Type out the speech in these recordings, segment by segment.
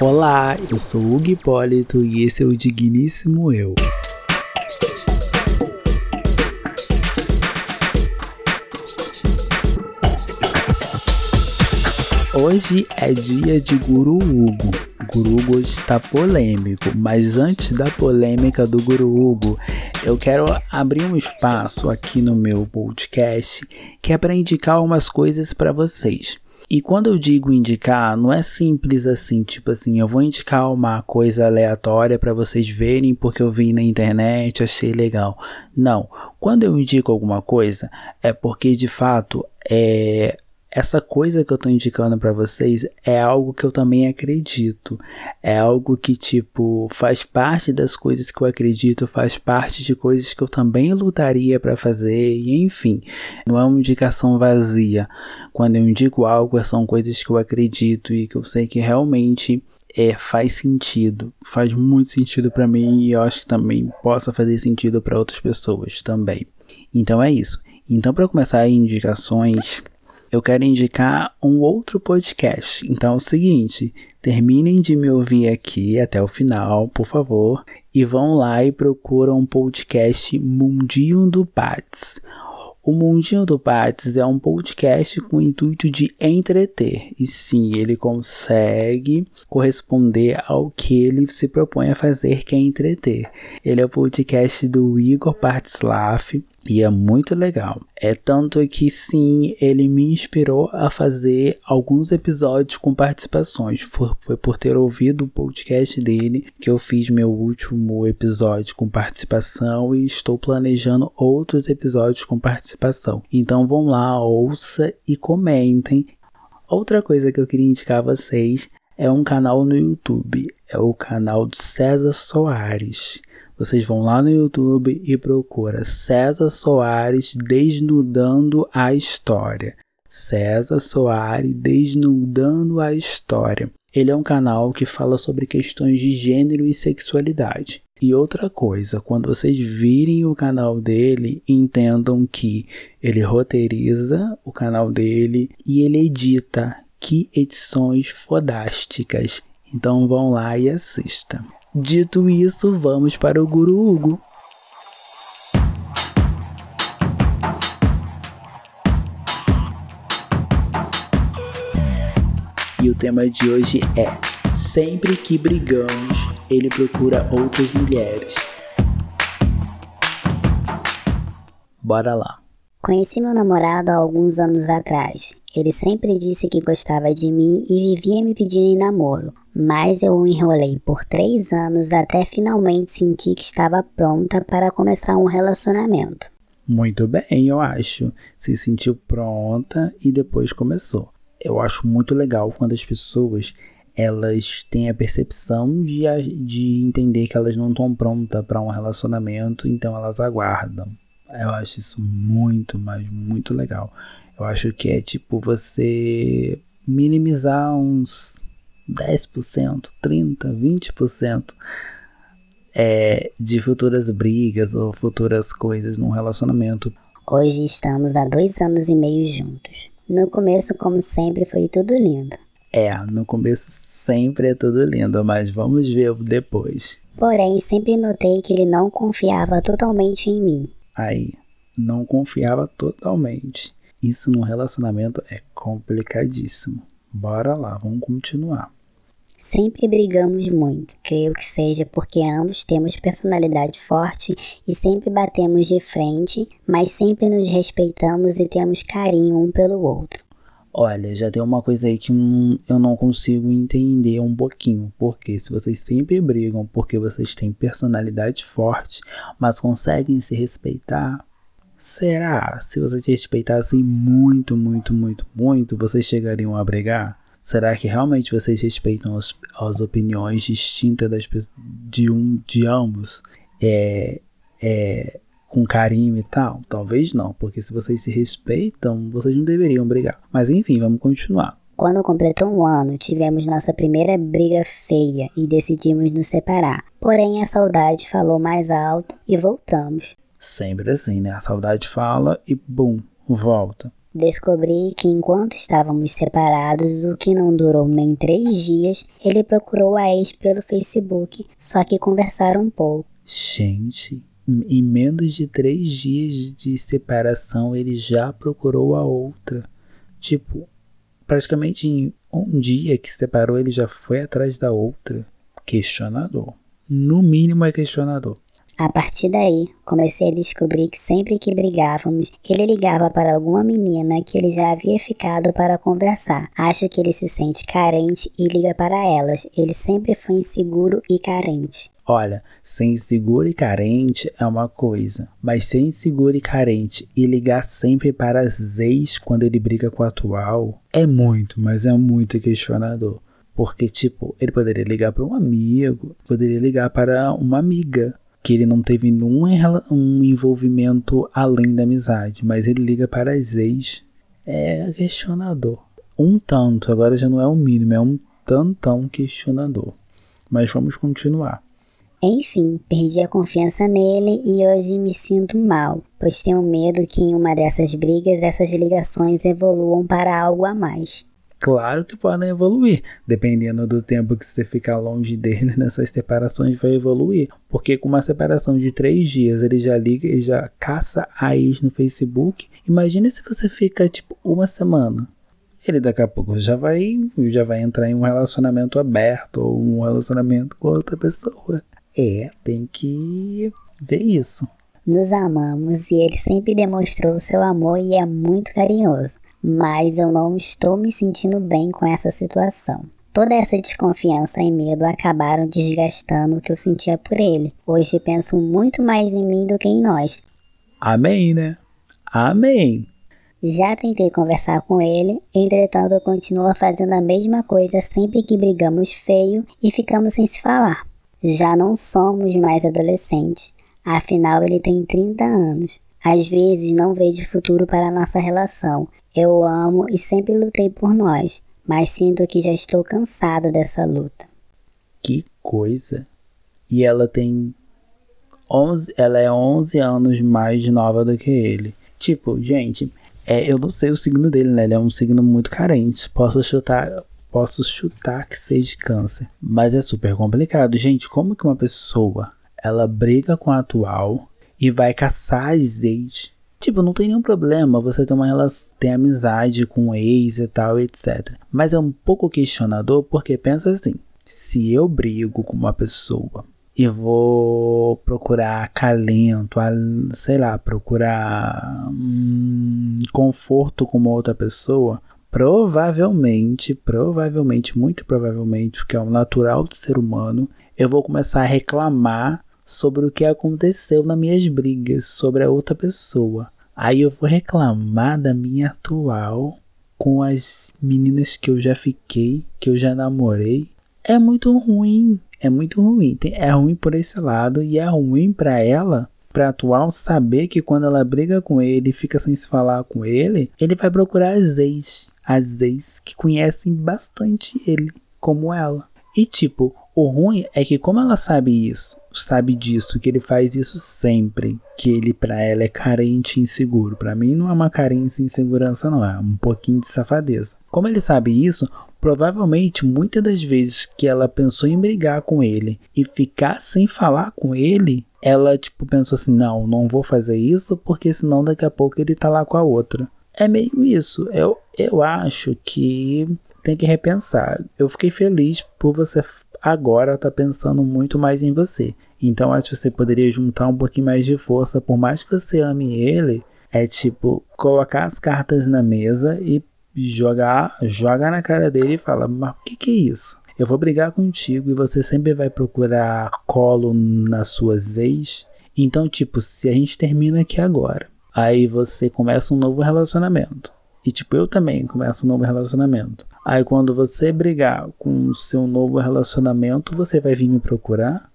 Olá, eu sou Hugo Hipólito e esse é o Digníssimo Eu. Hoje é dia de Guru Hugo. Guru Hugo está polêmico, mas antes da polêmica do Guru Hugo, eu quero abrir um espaço aqui no meu podcast que é para indicar umas coisas para vocês. E quando eu digo indicar, não é simples assim, tipo assim, eu vou indicar uma coisa aleatória para vocês verem porque eu vi na internet, achei legal. Não, quando eu indico alguma coisa, é porque de fato é essa coisa que eu tô indicando para vocês é algo que eu também acredito. É algo que, tipo, faz parte das coisas que eu acredito, faz parte de coisas que eu também lutaria para fazer, e enfim, não é uma indicação vazia. Quando eu indico algo, são coisas que eu acredito e que eu sei que realmente é, faz sentido, faz muito sentido para mim e eu acho que também possa fazer sentido para outras pessoas também. Então é isso. Então, para começar indicações, eu quero indicar um outro podcast. Então é o seguinte, terminem de me ouvir aqui até o final, por favor, e vão lá e procuram um podcast Mundinho do Pats. O Mundinho do Pats é um podcast com o intuito de entreter, e sim, ele consegue corresponder ao que ele se propõe a fazer, que é entreter. Ele é o podcast do Igor Patslaf, e é muito legal. É tanto que sim, ele me inspirou a fazer alguns episódios com participações. Foi, por ter ouvido o podcast dele que eu fiz meu último episódio com participação e estou planejando outros episódios com participação. Então vão lá, ouça e comentem. Outra coisa que eu queria indicar a vocês é um canal no YouTube. É o canal de César Soares. Vocês vão lá no YouTube e procura César Soares desnudando a história. César Soares desnudando a história. Ele é um canal que fala sobre questões de gênero e sexualidade. E outra coisa, quando vocês virem o canal dele, entendam que ele roteiriza o canal dele e ele edita. Que edições fodásticas! Então vão lá e assistam. Dito isso, vamos para o Guru Hugo. E o tema de hoje é: Sempre que brigamos, ele procura outras mulheres. Bora lá. Conheci meu namorado há alguns anos atrás. Ele sempre disse que gostava de mim e vivia me pedindo em namoro mas eu o enrolei por três anos até finalmente sentir que estava pronta para começar um relacionamento. Muito bem, eu acho. Se sentiu pronta e depois começou. Eu acho muito legal quando as pessoas elas têm a percepção de, de entender que elas não estão prontas para um relacionamento, então elas aguardam. Eu acho isso muito, mas muito legal. Eu acho que é tipo você minimizar uns 10%, 30%, 20% é, de futuras brigas ou futuras coisas num relacionamento. Hoje estamos há dois anos e meio juntos. No começo, como sempre, foi tudo lindo. É, no começo sempre é tudo lindo, mas vamos ver depois. Porém, sempre notei que ele não confiava totalmente em mim. Aí, não confiava totalmente. Isso num relacionamento é complicadíssimo. Bora lá, vamos continuar. Sempre brigamos muito, creio que seja porque ambos temos personalidade forte e sempre batemos de frente, mas sempre nos respeitamos e temos carinho um pelo outro. Olha, já tem uma coisa aí que eu não consigo entender um pouquinho. Porque se vocês sempre brigam porque vocês têm personalidade forte, mas conseguem se respeitar, será? Se vocês respeitassem muito, muito, muito, muito, vocês chegariam a brigar? Será que realmente vocês respeitam as, as opiniões distintas das, de um de ambos é, é, com carinho e tal? Talvez não, porque se vocês se respeitam, vocês não deveriam brigar. Mas enfim, vamos continuar. Quando completou um ano, tivemos nossa primeira briga feia e decidimos nos separar. Porém, a saudade falou mais alto e voltamos. Sempre assim, né? A saudade fala e bum, volta. Descobri que enquanto estávamos separados, o que não durou nem três dias, ele procurou a ex pelo Facebook, só que conversaram um pouco. Gente, em menos de três dias de separação, ele já procurou a outra. Tipo, praticamente em um dia que separou, ele já foi atrás da outra. Questionador. No mínimo é questionador. A partir daí, comecei a descobrir que sempre que brigávamos, ele ligava para alguma menina que ele já havia ficado para conversar. Acho que ele se sente carente e liga para elas. Ele sempre foi inseguro e carente. Olha, ser inseguro e carente é uma coisa, mas ser inseguro e carente e ligar sempre para as ex quando ele briga com o atual é muito, mas é muito questionador. Porque, tipo, ele poderia ligar para um amigo, poderia ligar para uma amiga, que ele não teve nenhum um envolvimento além da amizade, mas ele liga para as ex. É questionador. Um tanto, agora já não é o mínimo, é um tantão questionador. Mas vamos continuar. Enfim, perdi a confiança nele e hoje me sinto mal, pois tenho medo que em uma dessas brigas essas ligações evoluam para algo a mais. Claro que podem evoluir, dependendo do tempo que você ficar longe dele nessas separações, vai evoluir. Porque com uma separação de três dias, ele já liga e já caça a ex no Facebook. Imagina se você fica tipo uma semana. Ele daqui a pouco já vai, já vai entrar em um relacionamento aberto ou um relacionamento com outra pessoa. É, tem que ver isso. Nos amamos e ele sempre demonstrou seu amor e é muito carinhoso mas eu não estou me sentindo bem com essa situação. Toda essa desconfiança e medo acabaram desgastando o que eu sentia por ele. Hoje penso muito mais em mim do que em nós. Amém, né? Amém. Já tentei conversar com ele, entretanto continua fazendo a mesma coisa sempre que brigamos feio e ficamos sem se falar. Já não somos mais adolescentes, afinal ele tem 30 anos. Às vezes não vejo futuro para a nossa relação eu amo e sempre lutei por nós, mas sinto que já estou cansado dessa luta. Que coisa. E ela tem 11, ela é 11 anos mais nova do que ele. Tipo, gente, é, eu não sei o signo dele, né? Ele é um signo muito carente. Posso chutar, posso chutar que seja câncer, mas é super complicado. Gente, como que uma pessoa ela briga com a atual e vai caçar as ex Tipo, não tem nenhum problema você ter uma relação, ter amizade com o ex e tal, etc. Mas é um pouco questionador porque pensa assim: se eu brigo com uma pessoa e vou procurar calento, sei lá, procurar hum, conforto com uma outra pessoa, provavelmente, provavelmente, muito provavelmente, porque é o natural do ser humano, eu vou começar a reclamar sobre o que aconteceu nas minhas brigas sobre a outra pessoa. Aí eu vou reclamar da minha atual com as meninas que eu já fiquei, que eu já namorei. É muito ruim, é muito ruim. É ruim por esse lado e é ruim para ela, para atual saber que quando ela briga com ele, fica sem se falar com ele, ele vai procurar as ex, as ex que conhecem bastante ele, como ela. E tipo, o ruim é que como ela sabe isso, sabe disso, que ele faz isso sempre, que ele para ela é carente e inseguro. Para mim não é uma carência e insegurança não, é um pouquinho de safadeza. Como ele sabe isso, provavelmente muitas das vezes que ela pensou em brigar com ele e ficar sem falar com ele, ela tipo pensou assim: "Não, não vou fazer isso porque senão daqui a pouco ele tá lá com a outra". É meio isso. Eu, eu acho que tem que repensar. Eu fiquei feliz por você agora tá pensando muito mais em você. Então acho que você poderia juntar um pouquinho mais de força, por mais que você ame ele, é tipo colocar as cartas na mesa e jogar, joga na cara dele e fala: "Mas o que que é isso? Eu vou brigar contigo e você sempre vai procurar colo nas suas ex. Então, tipo, se a gente termina aqui agora, aí você começa um novo relacionamento. E tipo, eu também começo um novo relacionamento. Aí quando você brigar com o seu novo relacionamento, você vai vir me procurar?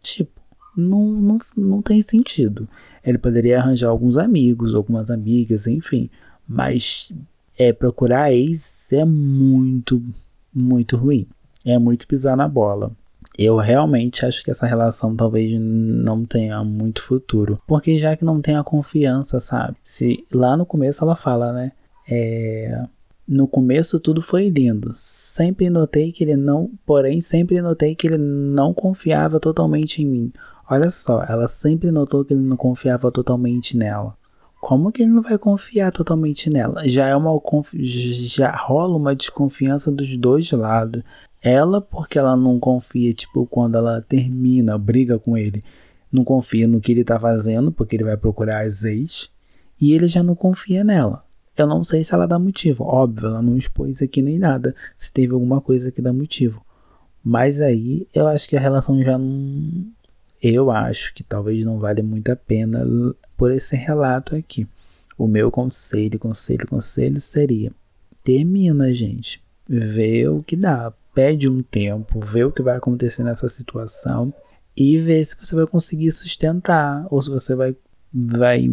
Tipo, não, não, não tem sentido. Ele poderia arranjar alguns amigos, algumas amigas, enfim. Mas é procurar ex é muito, muito ruim. É muito pisar na bola. Eu realmente acho que essa relação talvez não tenha muito futuro. Porque já que não tem a confiança, sabe? Se lá no começo ela fala, né? É, no começo tudo foi lindo. Sempre notei que ele não, porém sempre notei que ele não confiava totalmente em mim. Olha só, ela sempre notou que ele não confiava totalmente nela. Como que ele não vai confiar totalmente nela? Já é uma já rola uma desconfiança dos dois lados. Ela porque ela não confia, tipo, quando ela termina, briga com ele, não confia no que ele tá fazendo, porque ele vai procurar as ex, e ele já não confia nela. Eu não sei se ela dá motivo. Óbvio, ela não expôs aqui nem nada. Se teve alguma coisa que dá motivo. Mas aí eu acho que a relação já não. Eu acho que talvez não vale muito a pena por esse relato aqui. O meu conselho, conselho, conselho seria: termina, gente. Vê o que dá. Pede um tempo, vê o que vai acontecer nessa situação e vê se você vai conseguir sustentar ou se você vai, vai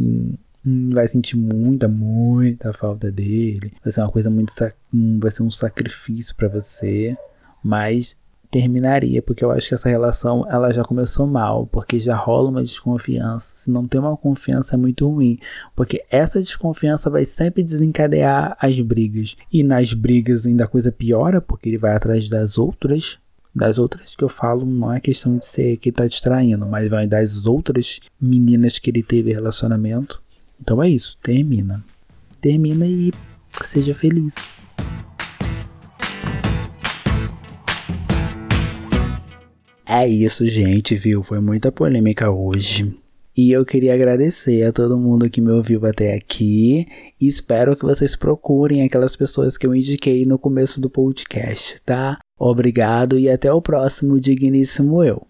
vai sentir muita, muita falta dele. Vai ser uma coisa muito. Vai ser um sacrifício para você. Mas terminaria, porque eu acho que essa relação ela já começou mal, porque já rola uma desconfiança. Se não tem uma confiança é muito ruim, porque essa desconfiança vai sempre desencadear as brigas. E nas brigas ainda a coisa piora, porque ele vai atrás das outras. Das outras que eu falo, não é questão de ser que tá distraindo, mas vai das outras meninas que ele teve relacionamento. Então é isso, termina. Termina e seja feliz. É isso, gente, viu? Foi muita polêmica hoje. E eu queria agradecer a todo mundo que me ouviu até aqui. Espero que vocês procurem aquelas pessoas que eu indiquei no começo do podcast, tá? Obrigado e até o próximo Digníssimo Eu.